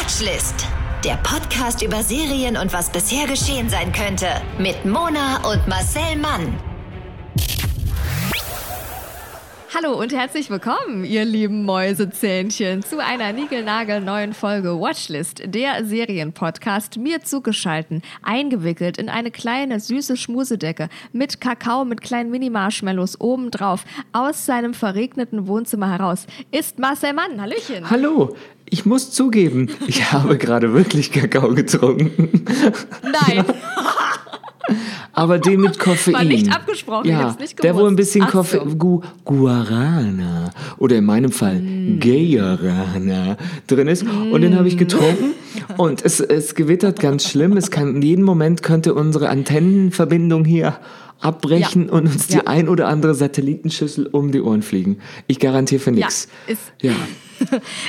Watchlist. Der Podcast über Serien und was bisher geschehen sein könnte. Mit Mona und Marcel Mann. Hallo und herzlich willkommen, ihr lieben Mäusezähnchen, zu einer niegelnagelneuen Folge Watchlist, der Serienpodcast, mir zugeschalten, eingewickelt in eine kleine süße Schmusedecke mit Kakao mit kleinen Mini-Marshmallows obendrauf aus seinem verregneten Wohnzimmer heraus, ist Marcel Mann. Hallöchen. Hallo, ich muss zugeben, ich habe gerade wirklich Kakao getrunken. Nein. Aber den mit Koffein. War nicht abgesprochen, ich ja, nicht der wo ein bisschen Ach Koffein, so. Gu Guarana oder in meinem Fall Mm. Guarana drin ist. Und den habe ich getrunken und es, es gewittert ganz schlimm. Es kann in jedem Moment könnte unsere Antennenverbindung hier abbrechen Ja. und uns die Ja. ein oder andere Satellitenschüssel um die Ohren fliegen. Ich garantiere für Ja, nichts. ist, Ja.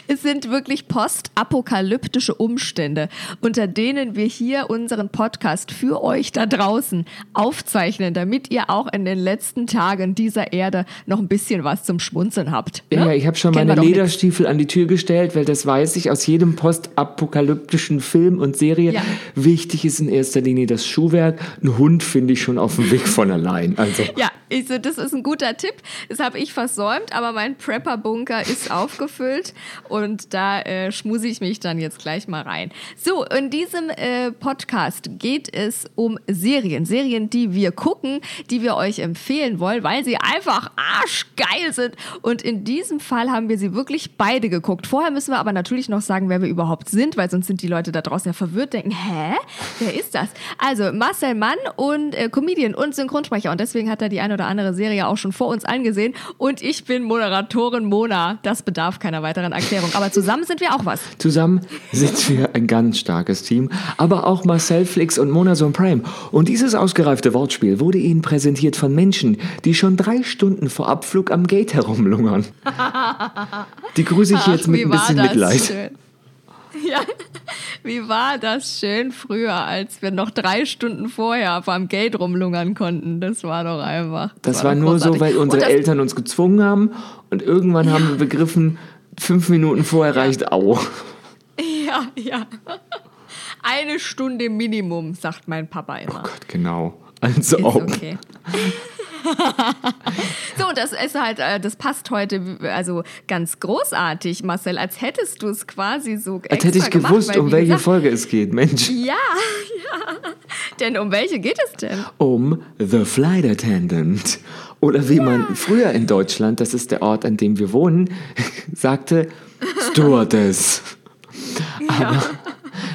Es sind wirklich postapokalyptische Umstände, unter denen wir hier unseren Podcast für euch da draußen aufzeichnen, damit ihr auch in den letzten Tagen dieser Erde noch ein bisschen was zum Schmunzeln habt. Ja, ne? ja, ich habe schon Kennen meine doch nix. Lederstiefel an die Tür gestellt, weil das weiß ich aus jedem postapokalyptischen Film und Serie. Ja. Wichtig ist in erster Linie das Schuhwerk. Ein Hund finde ich schon auf dem Weg von allein. Also Ja, ich, so, das ist ein guter Tipp. Das habe ich versäumt, aber mein Prepper-Bunker ist aufgefüllt und da äh, schmuse ich mich dann jetzt gleich mal rein. So, in diesem äh, Podcast geht es um Serien. Serien, die wir gucken, die wir euch empfehlen wollen, weil sie einfach arschgeil sind. Und in diesem Fall haben wir sie wirklich beide geguckt. Vorher müssen wir aber natürlich noch sagen, wer wir überhaupt sind, weil sonst sind die Leute da draußen ja verwirrt, denken, hä? Wer ist das? Also Marcel Mann und äh, Comedian und Synchronsprecher und deswegen hat er die eine oder andere Serie auch schon vor uns angesehen und ich bin Moderatorin Mona. Das bedarf keiner weiteren Erklärung. Aber zusammen sind wir auch was. zusammen sind wir ein ganz starkes Team. Aber auch Marcel Flix und Mona Son Prime. Und dieses ausgereifte Wortspiel wurde Ihnen präsentiert von Menschen, die schon drei Stunden vor Abflug am Gate herumlungern. Die grüße ich jetzt Ach, mit ein war bisschen das Mitleid. Schön. Ja, wie war das schön früher, als wir noch drei Stunden vorher beim Gate rumlungern konnten. Das war doch einfach. Das war doch nur so, großartig. weil unsere das, Eltern uns gezwungen haben und irgendwann haben wir begriffen, fünf Minuten vorher reicht au. Ja, ja. Eine Stunde Minimum, sagt mein Papa immer. Gott, genau. Also Ist ob. okay. so, das ist halt, äh, das passt heute also ganz großartig, Marcel, als hättest du es quasi so Als hätte ich gewusst, weil, um welche gesagt, Folge es geht, Mensch. Ja, ja. Denn um welche geht es denn? Um The Flight Attendant. Oder wie man früher in Deutschland, das ist der Ort, an dem wir wohnen, sagte, Stewardess. Aber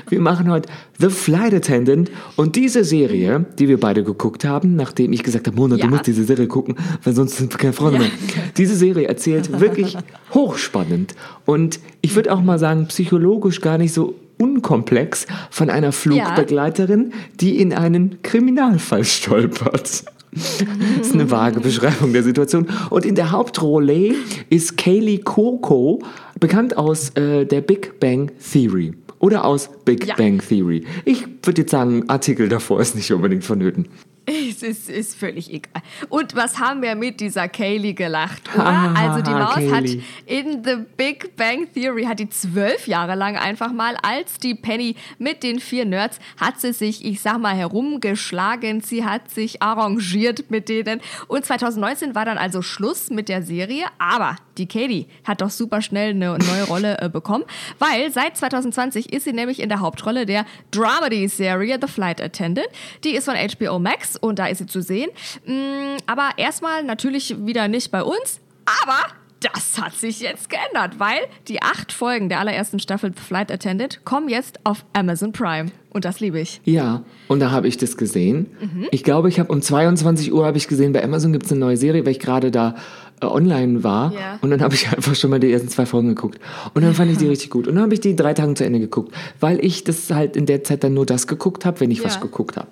wir machen heute The Flight Attendant und diese Serie, die wir beide geguckt haben, nachdem ich gesagt habe, Mona, Ja. du musst diese Serie gucken, weil sonst sind wir keine Freunde mehr. Diese Serie erzählt wirklich hochspannend und ich würde auch mal sagen, psychologisch gar nicht so unkomplex von einer Flugbegleiterin, die in einen Kriminalfall stolpert. Das ist eine vage Beschreibung der Situation. Und in der Hauptrolle ist Kaylee Cuoco, bekannt aus äh, der Big Bang Theory. Oder aus Big Ja. Bang Theory. Ich würde jetzt sagen, Artikel davor ist nicht unbedingt vonnöten. Es ist, ist völlig egal. Und was haben wir mit dieser Kaylee gelacht, oder? Ah, also die Maus hat Kaylee. in The Big Bang Theory, hat die zwölf Jahre lang einfach mal, als die Penny mit den vier Nerds, hat sie sich, ich sag mal, herumgeschlagen, sie hat sich arrangiert mit denen. Und 2019 war dann also Schluss mit der Serie, aber die Katie hat doch super schnell eine neue Rolle äh, bekommen, weil seit 2020 ist sie nämlich in der Hauptrolle der Dramedy-Serie The Flight Attendant. Die ist von HBO Max und da ist sie zu sehen. Mm, aber erstmal natürlich wieder nicht bei uns, aber das hat sich jetzt geändert, weil die acht Folgen der allerersten Staffel The Flight Attendant kommen jetzt auf Amazon Prime. Und das liebe ich. Ja, und da habe ich das gesehen. Mhm. Ich glaube, ich habe um 22 Uhr habe ich gesehen, bei Amazon gibt es eine neue Serie, weil ich gerade da äh, online war. Ja. Und dann habe ich einfach schon mal die ersten zwei Folgen geguckt. Und dann fand ich die richtig gut. Und dann habe ich die drei Tage zu Ende geguckt, weil ich das halt in der Zeit dann nur das geguckt habe, wenn ich was Ja. geguckt habe.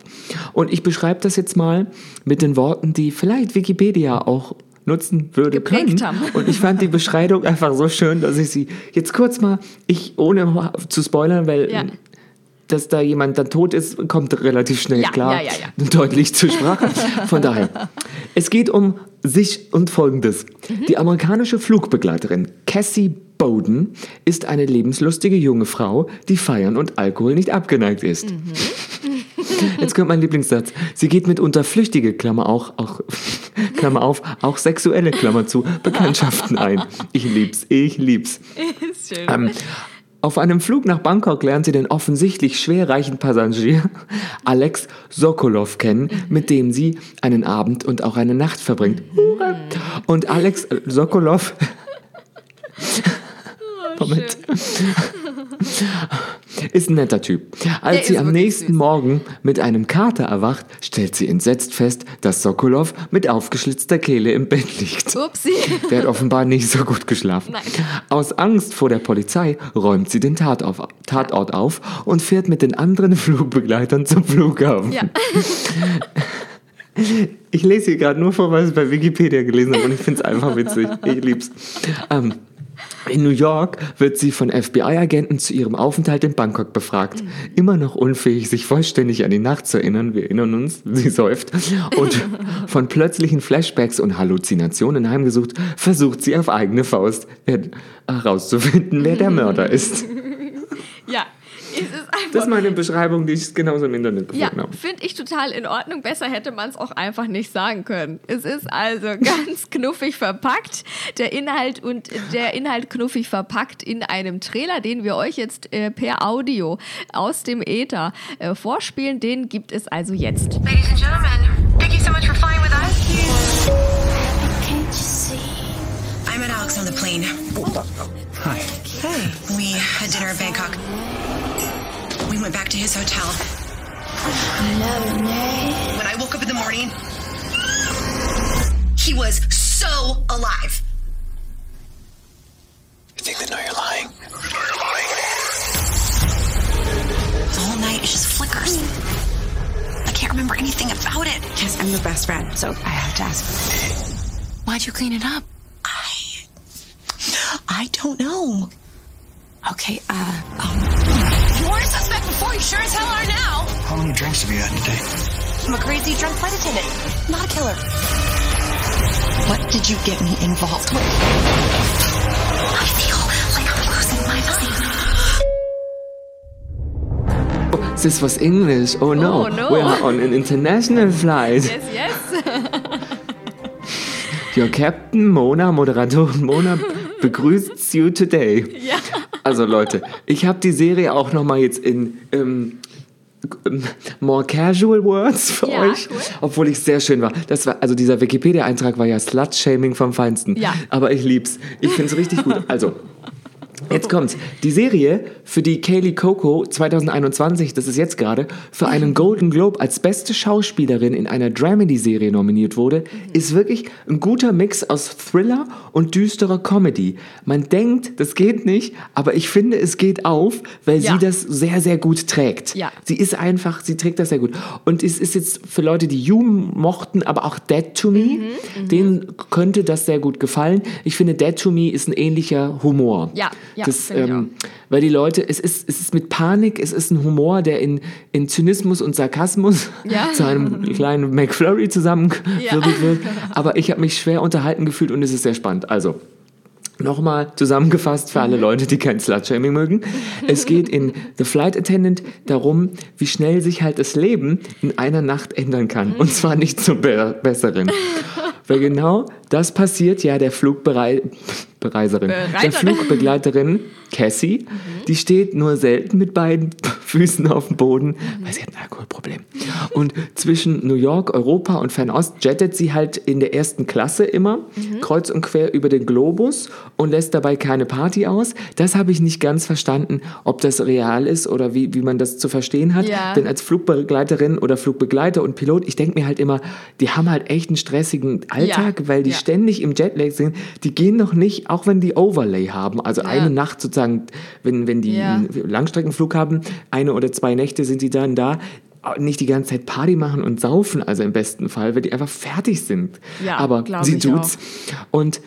Und ich beschreibe das jetzt mal mit den Worten, die vielleicht Wikipedia auch nutzen würde Geprägt können. haben. Und ich fand die Beschreibung einfach so schön, dass ich sie jetzt kurz mal, ich ohne zu spoilern, weil Ja. Dass da jemand dann tot ist, kommt relativ schnell Ja, klar. ja, ja. Deutlich zur Sprache. Von daher, es geht um sich und Folgendes. Mhm. Die amerikanische Flugbegleiterin Cassie Bowden ist eine lebenslustige junge Frau, die Feiern und Alkohol nicht abgeneigt ist. Mhm. Jetzt kommt mein Lieblingssatz. Sie geht mitunter flüchtige, Klammer auch, auch, Klammer auf, auch sexuelle, Klammer zu, Bekanntschaften ein. Ich lieb's, ich lieb's. Ist schön. Ähm, auf einem Flug nach Bangkok lernt sie den offensichtlich schwerreichen Passagier Alex Sokolov kennen, mit dem sie einen Abend und auch eine Nacht verbringt. Hure. Und Alex äh, Sokolov. Moment. Ist ein netter Typ. Als Der sie am nächsten süß. Morgen mit einem Kater erwacht, stellt sie entsetzt fest, dass Sokolov mit aufgeschlitzter Kehle im Bett liegt. Upsi. Der hat offenbar nicht so gut geschlafen. Nein. Aus Angst vor der Polizei räumt sie den Tatort auf, Tatort auf und fährt mit den anderen Flugbegleitern zum Flughafen. Ja. Ich lese hier gerade nur vor, was ich bei Wikipedia gelesen habe und ich finde es einfach witzig. Ich lieb's. Ähm, in New York wird sie von FBI-Agenten zu ihrem Aufenthalt in Bangkok befragt. Immer noch unfähig, sich vollständig an die Nacht zu erinnern, wir erinnern uns, sie säuft, und von plötzlichen Flashbacks und Halluzinationen heimgesucht, versucht sie auf eigene Faust herauszufinden, wer der Mörder ist. Ja. Das ist meine Beschreibung, die ich genauso im Internet Ja, gefunden habe. finde ich total in Ordnung. Besser hätte man es auch einfach nicht sagen können. Es ist also ganz knuffig verpackt. Der Inhalt und der Inhalt knuffig verpackt in einem Trailer, den wir euch jetzt äh, per Audio aus dem Äther äh, vorspielen. Den gibt es also jetzt. Ladies and gentlemen, thank you so much for flying with us. Can't you see? I met Alex on the plane. Hi. Hey. We had dinner in Bangkok. We went back to his hotel. When I woke up in the morning, he was so alive. You think they know you're lying? The whole night it just flickers. I can't remember anything about it. Yes, I'm your best friend, so I have to ask. Why'd you clean it up? I. I don't know. Okay, uh, You weren't a suspect before, you sure as hell are now. How many drinks have you had today? I'm a crazy drunk flight attendant, not a killer. What did you get me involved with? I feel like I'm losing my mind. This was English. Oh no. Oh, no. We are on an international flight. Yes, yes. Your Captain Mona, Moderatorin Mona, begrüßt you today. Ja. Also Leute, ich habe die Serie auch nochmal jetzt in ähm, ähm, more casual words für Ja, euch, cool. obwohl ich sehr schön war. Das war also dieser Wikipedia-Eintrag war ja Slut-Shaming vom Feinsten. Ja. Aber ich lieb's. Ich find's richtig gut. Also Jetzt kommt's. Die Serie, für die Kaylee Coco 2021, das ist jetzt gerade, für einen Golden Globe als beste Schauspielerin in einer Dramedy-Serie nominiert wurde, ist wirklich ein guter Mix aus Thriller und düsterer Comedy. Man denkt, das geht nicht, aber ich finde, es geht auf, weil Ja. sie das sehr, sehr gut trägt. Ja. Sie ist einfach, sie trägt das sehr gut. Und es ist jetzt für Leute, die You mochten, aber auch Dead to Me, Mhm, denen könnte das sehr gut gefallen. Ich finde, Dead to Me ist ein ähnlicher Humor. Ja, ja, das, ähm, weil die Leute, es ist, es ist mit Panik, es ist ein Humor, der in, in Zynismus und Sarkasmus Ja. zu einem kleinen McFlurry zusammengewirbelt Ja. wird. Aber ich habe mich schwer unterhalten gefühlt und es ist sehr spannend. Also, Nochmal zusammengefasst für alle Leute, die kein Slutshaming mögen. Es geht in The Flight Attendant darum, wie schnell sich halt das Leben in einer Nacht ändern kann. Und zwar nicht zum Be Besseren. Weil genau das passiert ja der Flugbereiserin, der. Flugbegleiterin Cassie. Die steht nur selten mit beiden Füßen auf dem Boden, weil sie hat ein Alkoholproblem. Und zwischen New York, Europa und Fernost jettet sie halt in der ersten Klasse immer, kreuz und quer über den Globus und lässt dabei keine Party aus. Das habe ich nicht ganz verstanden, ob das real ist oder wie, wie man das zu verstehen hat. Ja. Denn als Flugbegleiterin oder Flugbegleiter und Pilot, ich denke mir halt immer, die haben halt echt einen stressigen Alltag, Ja. weil die Ja. ständig im Jetlag sind. Die gehen doch nicht, auch wenn die Overlay haben, also eine Nacht sozusagen, wenn, wenn die einen Langstreckenflug haben, eine oder zwei Nächte sind die dann da, nicht die ganze Zeit Party machen und saufen, also im besten Fall, weil die einfach fertig sind. Ja, Aber sie tut's. Und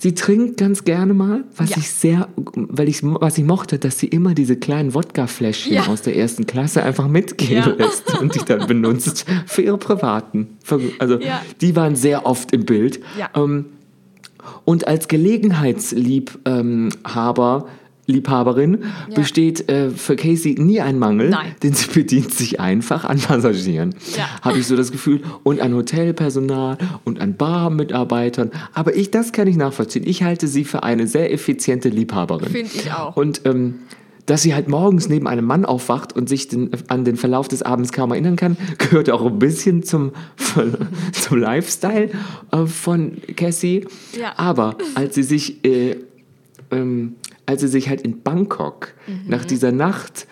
Sie trinkt ganz gerne mal, was Ja. ich sehr, weil ich, was ich mochte, dass sie immer diese kleinen Wodka-Fläschchen Ja. aus der ersten Klasse einfach mitgehen Ja. lässt und die dann benutzt für ihre privaten. Also die waren sehr oft im Bild. Ähm, und als Gelegenheitsliebhaber, Liebhaberin besteht äh, für Casey nie ein Mangel, Nein. denn sie bedient sich einfach an Passagieren. Ja. Habe ich so das Gefühl. Und an Hotelpersonal und an Barmitarbeitern. Aber ich, das kann ich nachvollziehen. Ich halte sie für eine sehr effiziente Liebhaberin. Finde ich auch. Und ähm, dass sie halt morgens neben einem Mann aufwacht und sich den, an den Verlauf des Abends kaum erinnern kann, gehört auch ein bisschen zum, zum Lifestyle äh, von Cassie. Ja. Aber als sie sich, äh, ähm, als sie sich halt in Bangkok Mhm. nach dieser Nacht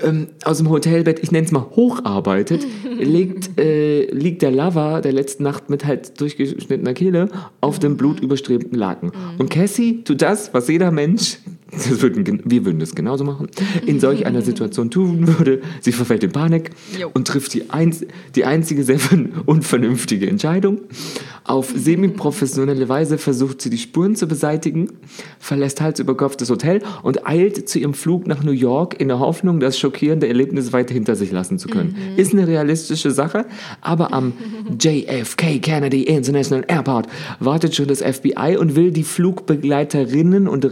ähm, aus dem Hotelbett, ich nenne es mal hocharbeitet, liegt, äh, liegt der Lover der letzten Nacht mit halt durchgeschnittener Kehle auf Mhm. dem blutüberstrebten Laken. Und Cassie tut das, was jeder Mensch, würden, wir würden das genauso machen, in solch einer Situation tun würde. Sie verfällt in Panik Jo. und trifft die, einz die einzige sehr ver- unvernünftige Entscheidung. Auf semi-professionelle Weise versucht sie die Spuren zu beseitigen, verlässt Hals über Kopf das Hotel und eilt zu ihrem Flug nach New York in der Hoffnung, das schockierende Erlebnis weit hinter sich lassen zu können. Ist eine realistische Sache, aber am JFK Kennedy International Airport wartet schon das FBI und will die Flugbegleiterinnen und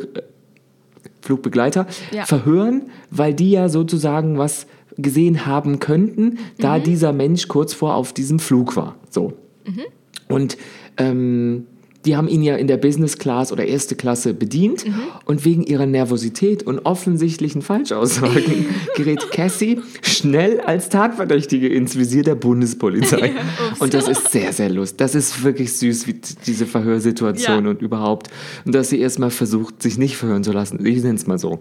Flugbegleiter Ja. verhören, weil die ja sozusagen was gesehen haben könnten, da Mhm. dieser Mensch kurz vor auf diesem Flug war. So. Mhm. Und ähm, die haben ihn ja in der Business Class oder erste Klasse bedient Mhm. und wegen ihrer Nervosität und offensichtlichen Falschaussagen gerät Cassie schnell als Tatverdächtige ins Visier der Bundespolizei. und das ist sehr, sehr lustig. Das ist wirklich süß, wie diese Verhörsituation Ja. und überhaupt. Und dass sie erstmal versucht, sich nicht verhören zu lassen. Ich nenne es mal so.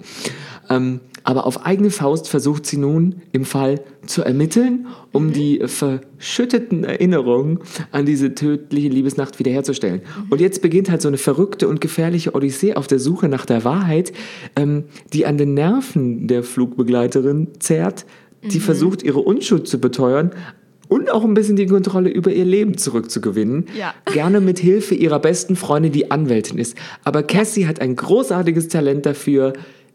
Ähm, aber auf eigene Faust versucht sie nun im Fall zu ermitteln, um Mhm. die verschütteten Erinnerungen an diese tödliche Liebesnacht wiederherzustellen. Mhm. Und jetzt beginnt halt so eine verrückte und gefährliche Odyssee auf der Suche nach der Wahrheit, ähm, die an den Nerven der Flugbegleiterin zerrt, die Mhm. versucht, ihre Unschuld zu beteuern. Und auch ein bisschen die Kontrolle über ihr Leben zurückzugewinnen. Ja. Gerne mit Hilfe ihrer besten Freundin, die Anwältin ist. Aber Cassie hat ein großartiges Talent dafür,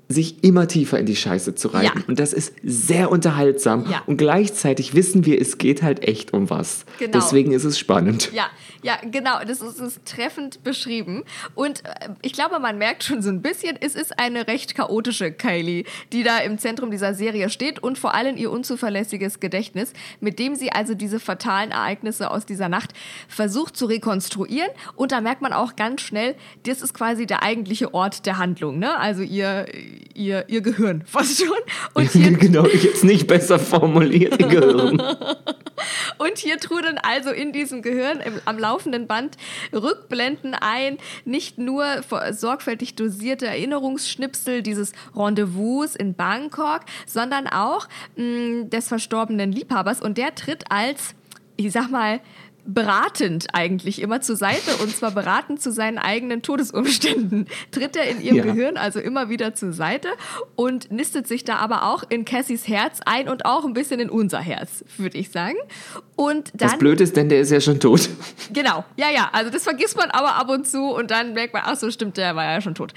sich immer tiefer in die Scheiße zu reiten. Ja. Und das ist sehr unterhaltsam. Ja. Und gleichzeitig wissen wir, es geht halt echt um was. Genau. Deswegen ist es spannend. Ja, ja, genau. Das ist, ist treffend beschrieben. Und äh, ich glaube, man merkt schon so ein bisschen, es ist eine recht chaotische Kylie, die da im Zentrum dieser Serie steht und vor allem ihr unzuverlässiges Gedächtnis, mit dem sie also diese fatalen Ereignisse aus dieser Nacht versucht zu rekonstruieren. Und da merkt man auch ganz schnell, das ist quasi der eigentliche Ort der Handlung. Ne? Also ihr, ihr, ihr Gehirn fast schon. Und hier genau, ich jetzt nicht besser formuliert, ihr Gehirn. Und hier trudeln also in diesem Gehirn im, am laufenden Band Rückblenden ein, nicht nur sorgfältig dosierte Erinnerungsschnipsel dieses Rendezvous in Bangkok, sondern auch mh, des verstorbenen Liebhabers. Und der tritt als, ich sag mal, beratend eigentlich immer zur Seite und zwar beratend zu seinen eigenen Todesumständen. Tritt er in ihrem Ja. Gehirn also immer wieder zur Seite und nistet sich da aber auch in Cassies Herz ein und auch ein bisschen in unser Herz, würde ich sagen. Und dann Das Blöde ist, denn der ist ja schon tot. Genau, ja, ja. Also das vergisst man aber ab und zu und dann merkt man, ach so, stimmt, der war ja schon tot.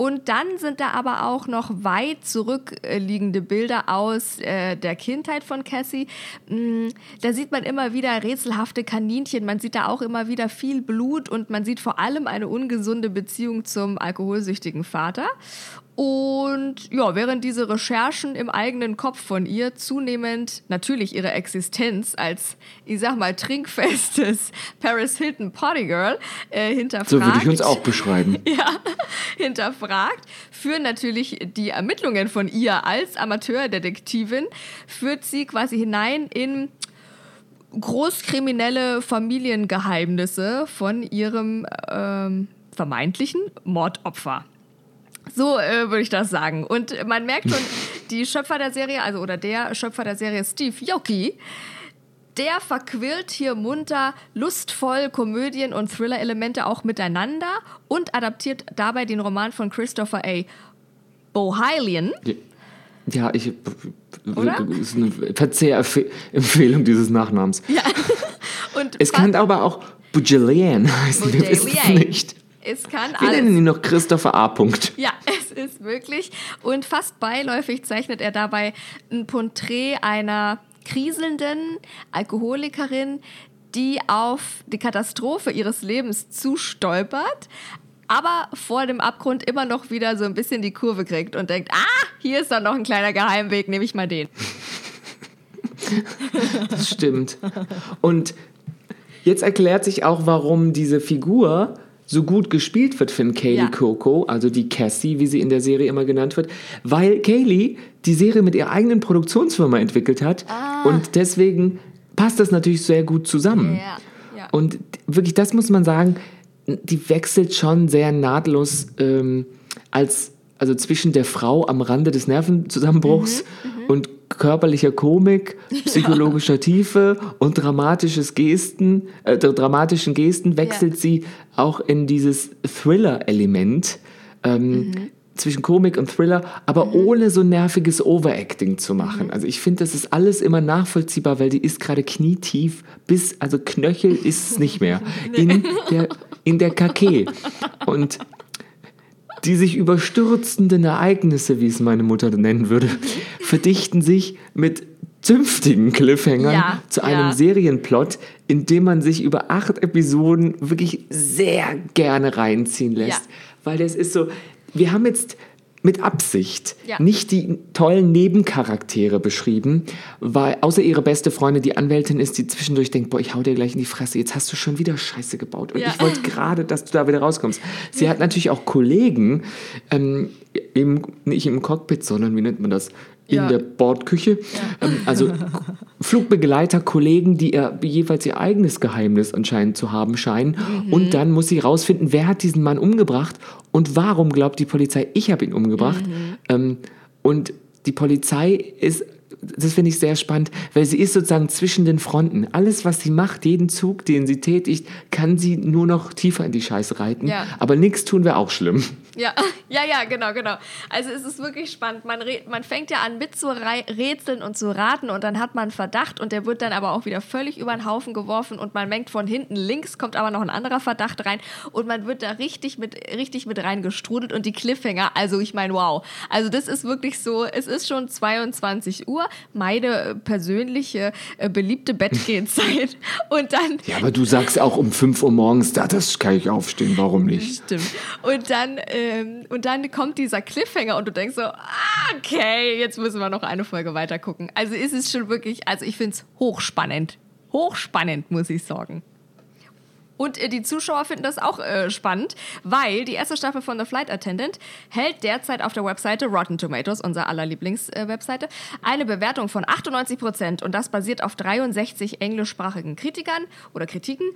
Und dann sind da aber auch noch weit zurückliegende Bilder aus äh, der Kindheit von Cassie. Mm, Da sieht man immer wieder rätselhafte Kaninchen, man sieht da auch immer wieder viel Blut und man sieht vor allem eine ungesunde Beziehung zum alkoholsüchtigen Vater. Und ja, während diese Recherchen im eigenen Kopf von ihr zunehmend natürlich ihre Existenz als, ich sag mal, trinkfestes Paris Hilton Partygirl äh, hinterfragt. So würde ich uns auch beschreiben. Ja, hinterfragt, führen natürlich die Ermittlungen von ihr als Amateurdetektivin, führt sie quasi hinein in großkriminelle Familiengeheimnisse von ihrem ähm, vermeintlichen Mordopfer. So äh, würde ich das sagen. Und man merkt schon, die Schöpfer der Serie, also oder der Schöpfer der Serie Steve Yoki, der verquirlt hier munter, lustvoll Komödien und Thriller-Elemente auch miteinander und adaptiert dabei den Roman von Christopher A. Bohilian. Ja, ich. Oder? Das ist eine Verzehrempfehlung dieses Nachnamens. Ja. Und Es kann aber auch Bujalian heißen, wir wissen es nicht. Es kann Wir nennen alles. ihn noch Christopher A. Punkt. Ja, es ist wirklich. Und fast beiläufig zeichnet er dabei ein Porträt einer kriselnden Alkoholikerin, die auf die Katastrophe ihres Lebens zustolpert, aber vor dem Abgrund immer noch wieder so ein bisschen die Kurve kriegt und denkt, ah, hier ist doch noch ein kleiner Geheimweg, nehme ich mal den. Das stimmt. Und jetzt erklärt sich auch, warum diese Figur so gut gespielt wird von Kaylee Ja. Coco, also die Cassie, wie sie in der Serie immer genannt wird, weil Kaylee die Serie mit ihrer eigenen Produktionsfirma entwickelt hat und deswegen passt das natürlich sehr gut zusammen. Ja, ja. Und wirklich, das muss man sagen, die wechselt schon sehr nahtlos ähm, als also zwischen der Frau am Rande des Nervenzusammenbruchs und körperlicher Komik, psychologischer Tiefe und dramatisches Gesten, äh, dramatischen Gesten wechselt sie auch in dieses Thriller-Element ähm, zwischen Komik und Thriller, aber ohne so nerviges Overacting zu machen. Also ich finde, das ist alles immer nachvollziehbar, weil die ist gerade knietief bis, also Knöchel ist es nicht mehr, in der, in der Kake. Und die sich überstürzenden Ereignisse, wie es meine Mutter nennen würde, verdichten sich mit zünftigen Cliffhangern Ja, zu einem ja. Serienplot, in dem man sich über acht Episoden wirklich sehr gerne reinziehen lässt. Ja. Weil das ist so, wir haben jetzt mit Absicht Ja. nicht die tollen Nebencharaktere beschrieben, weil außer ihre beste Freundin, die Anwältin ist, die zwischendurch denkt, boah, ich hau dir gleich in die Fresse, jetzt hast du schon wieder Scheiße gebaut und Ja. ich wollte gerade, dass du da wieder rauskommst. Sie hat natürlich auch Kollegen, ähm, im, nicht im Cockpit, sondern wie nennt man das? In Ja. der Bordküche. Ähm, also Flugbegleiter, Kollegen, die ihr, jeweils ihr eigenes Geheimnis anscheinend zu haben scheinen. Mhm. Und dann muss sie rausfinden, wer hat diesen Mann umgebracht und warum glaubt die Polizei, ich habe ihn umgebracht. Mhm. Ähm, und die Polizei ist, das finde ich sehr spannend, weil sie ist sozusagen zwischen den Fronten. Alles, was sie macht, jeden Zug, den sie tätigt, kann sie nur noch tiefer in die Scheiße reiten. Ja. Aber nichts tun wäre auch schlimm. Ja, ja, ja, genau, genau. Also es ist wirklich spannend. Man, man fängt ja an mit zu rätseln und zu raten und dann hat man einen Verdacht und der wird dann aber auch wieder völlig über den Haufen geworfen und man mengt von hinten links, kommt aber noch ein anderer Verdacht rein und man wird da richtig mit, richtig mit reingestrudelt und die Cliffhanger, also ich meine, wow. Also das ist wirklich so, es ist schon 22 Uhr, meine äh, persönliche äh, beliebte Bettgehzeit und dann Ja, aber du sagst auch um 5 Uhr morgens, da das kann ich aufstehen, warum nicht? Stimmt. Und dann, ähm, und dann kommt dieser Cliffhanger und du denkst so, ah, okay, jetzt müssen wir noch eine Folge weiter gucken. Also ist es schon wirklich, also ich finde es hochspannend. Hochspannend, muss ich sagen. Und äh, die Zuschauer finden das auch äh, spannend, weil die erste Staffel von The Flight Attendant hält derzeit auf der Webseite Rotten Tomatoes, unser aller Lieblingswebseite, eine Bewertung von 98 Prozent und das basiert auf 63 englischsprachigen Kritikern oder Kritiken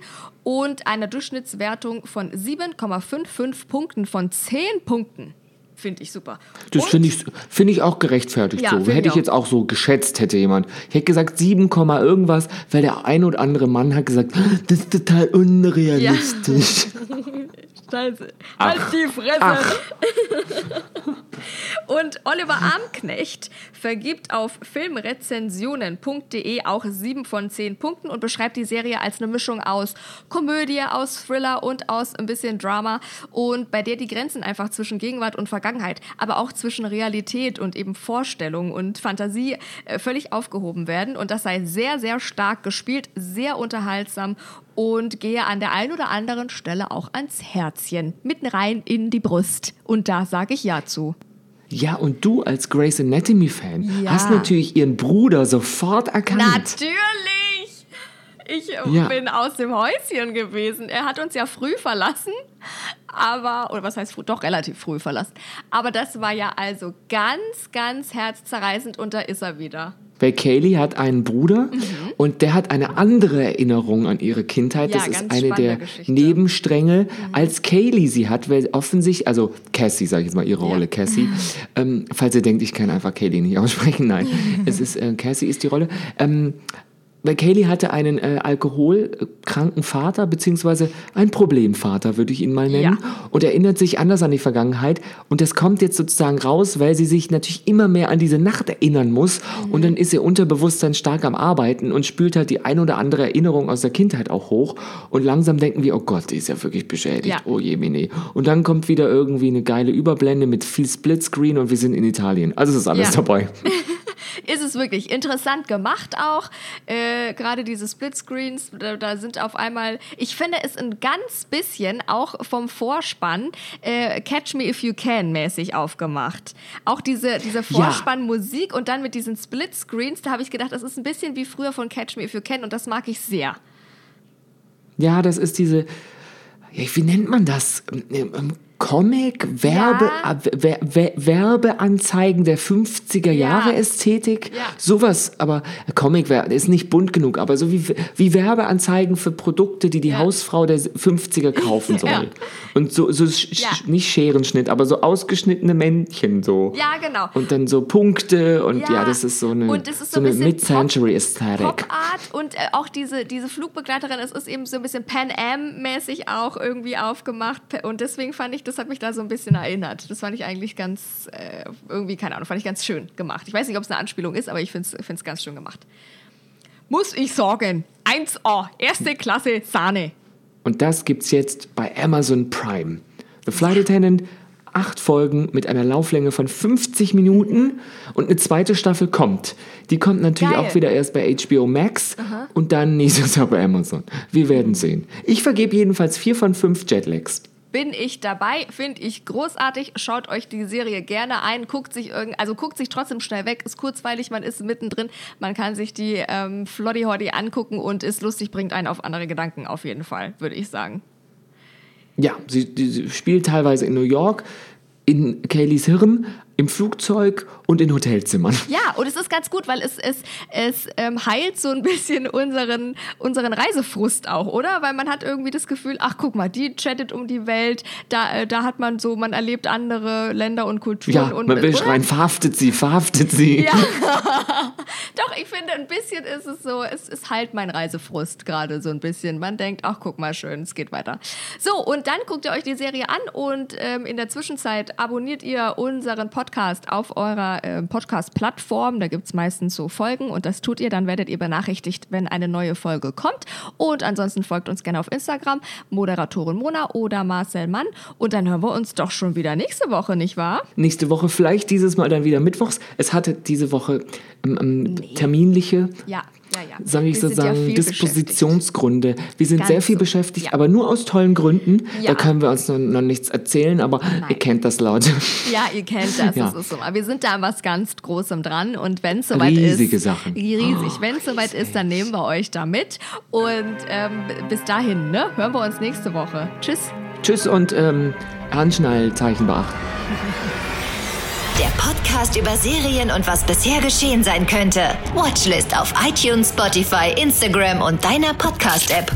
und einer Durchschnittswertung von 7,55 Punkten von 10 Punkten. Finde ich super. Das finde ich, find ich auch gerechtfertigt Ja, so. Hätte ich jetzt auch so geschätzt, hätte jemand. Ich hätte gesagt 7, Komma irgendwas, weil der ein oder andere Mann hat gesagt, das ist total unrealistisch. Scheiße. Ach. Halt die Fresse. Ach. Und Oliver Armknecht vergibt auf filmrezensionen.de auch 7 von 10 Punkten und beschreibt die Serie als eine Mischung aus Komödie, aus Thriller und aus ein bisschen Drama und bei der die Grenzen einfach zwischen Gegenwart und Vergangenheit, aber auch zwischen Realität und eben Vorstellung und Fantasie äh, völlig aufgehoben werden und das sei sehr, sehr stark gespielt, sehr unterhaltsam und gehe an der einen oder anderen Stelle auch ans Herzchen, mitten rein in die Brust. Und da sage ich Ja zu. Ja, und du als Grey's Anatomy-Fan Ja. hast natürlich ihren Bruder sofort erkannt. Natürlich! Ich Ja. bin aus dem Häuschen gewesen. Er hat uns ja früh verlassen, aber, oder was heißt früh? Doch relativ früh verlassen. Aber das war ja also ganz, ganz herzzerreißend und da ist er wieder. Weil Kaylee hat einen Bruder und der hat eine andere Erinnerung an ihre Kindheit. Mhm. Ja, das ist eine der Geschichte. Mhm. Nebenstränge, als Kaylee sie hat, weil offensichtlich, also Cassie, sage ich jetzt mal ihre Ja. Rolle, Cassie. Ähm, falls ihr denkt, ich kann einfach Kaylee nicht aussprechen, nein, es ist, äh, Cassie ist die Rolle. Ähm, weil Kaylee hatte einen äh, alkoholkranken Vater, beziehungsweise einen Problemvater, würde ich ihn mal nennen, Ja. und erinnert sich anders an die Vergangenheit. Und das kommt jetzt sozusagen raus, weil sie sich natürlich immer mehr an diese Nacht erinnern muss. Und dann ist ihr Unterbewusstsein stark am Arbeiten und spült halt die ein oder andere Erinnerung aus der Kindheit auch hoch. Und langsam denken wir, oh Gott, die ist ja wirklich beschädigt. Ja. Oh je, Mine. Und dann kommt wieder irgendwie eine geile Überblende mit viel Splitscreen und wir sind in Italien. Also es ist alles Ja. dabei. Ist es wirklich interessant gemacht auch. Äh, Gerade diese Splitscreens, da, da sind auf einmal, ich finde es ein ganz bisschen auch vom Vorspann äh, Catch Me If You Can mäßig aufgemacht. Auch diese, diese Vorspannmusik und dann mit diesen Splitscreens, da habe ich gedacht, das ist ein bisschen wie früher von Catch Me If You Can und das mag ich sehr. Ja, das ist diese, ja, wie nennt man das? Ähm, ähm, Comic, Werbe, Ja. Wer- Wer- Werbeanzeigen der 50er Jahre Ja. Ästhetik. Ja. Sowas, aber Comic ist nicht bunt genug, aber so wie, wie Werbeanzeigen für Produkte, die die Ja. Hausfrau der 50er kaufen soll. Und so, so sch- nicht Scherenschnitt, aber so ausgeschnittene Männchen so. Ja, genau. Und dann so Punkte und ja, das ist so eine, ist so so ein eine Mid-Century-Ästhetik. Pop und äh, auch diese, diese Flugbegleiterin, es ist eben so ein bisschen Pan Am-mäßig auch irgendwie aufgemacht. Und deswegen fand ich, das hat mich da so ein bisschen erinnert. Das fand ich eigentlich ganz, äh, irgendwie, keine Ahnung, fand ich ganz schön gemacht. Ich weiß nicht, ob es eine Anspielung ist, aber ich finde es ganz schön gemacht. Muss ich sagen, 1A, erste Klasse Sahne. Und das gibt's jetzt bei Amazon Prime. The Flight Attendant, acht Folgen mit einer Lauflänge von 50 Minuten und eine zweite Staffel kommt. Die kommt natürlich Geil. auch wieder erst bei HBO Max und dann nächstes Jahr bei Amazon. Wir werden sehen. Ich vergebe jedenfalls vier von fünf Jetlags. Bin ich dabei, finde ich großartig. Schaut euch die Serie gerne ein, guckt sich irgend, also guckt sich trotzdem schnell weg, ist kurzweilig, man ist mittendrin, man kann sich die ähm, Floddy Hoddy angucken und ist lustig, bringt einen auf andere Gedanken auf jeden Fall, würde ich sagen. Ja, sie, sie spielt teilweise in New York, in Kayleys Hirn, im Flugzeug und in Hotelzimmern. Ja, und es ist ganz gut, weil es, es, es ähm, heilt so ein bisschen unseren, unseren Reisefrust auch, oder? Weil man hat irgendwie das Gefühl, ach guck mal, die chattet um die Welt, da, äh, da hat man so, man erlebt andere Länder und Kulturen. Ja, und, man will oder? schreien, verhaftet sie, verhaftet sie. Ja. Doch, ich finde, ein bisschen ist es so, es ist halt mein Reisefrust gerade so ein bisschen. Man denkt, ach, guck mal schön, es geht weiter. So, und dann guckt ihr euch die Serie an und ähm, in der Zwischenzeit abonniert ihr unseren Podcast auf eurer ähm, Podcast-Plattform. Da gibt es meistens so Folgen und das tut ihr, dann werdet ihr benachrichtigt, wenn eine neue Folge kommt. Und ansonsten folgt uns gerne auf Instagram, Moderatorin Mona oder Marcel Mann. Und dann hören wir uns doch schon wieder nächste Woche, nicht wahr? Nächste Woche vielleicht dieses Mal dann wieder mittwochs. Es hatte diese Woche ähm, ähm, terminliche, Ja, ja, ja. sage ich ja sozusagen, viel Dispositionsgründe. Wir sind Ganz sehr viel so. beschäftigt, Ja. aber nur aus tollen Gründen. Ja. Da können wir uns noch, noch nichts erzählen, aber ihr kennt das Leute. Ja, ihr kennt das, Ja. das ist so. Aber wir sind da an was ganz Großem dran und wenn es soweit Riesige ist, Sachen. riesig, wenn es soweit ist, dann nehmen wir euch da mit und ähm, bis dahin, ne, hören wir uns nächste Woche. Tschüss. Tschüss und ähm, Anschnallzeichen beachten. Der Podcast über Serien und was bisher geschehen sein könnte. Watchlist auf iTunes, Spotify, Instagram und deiner Podcast-App.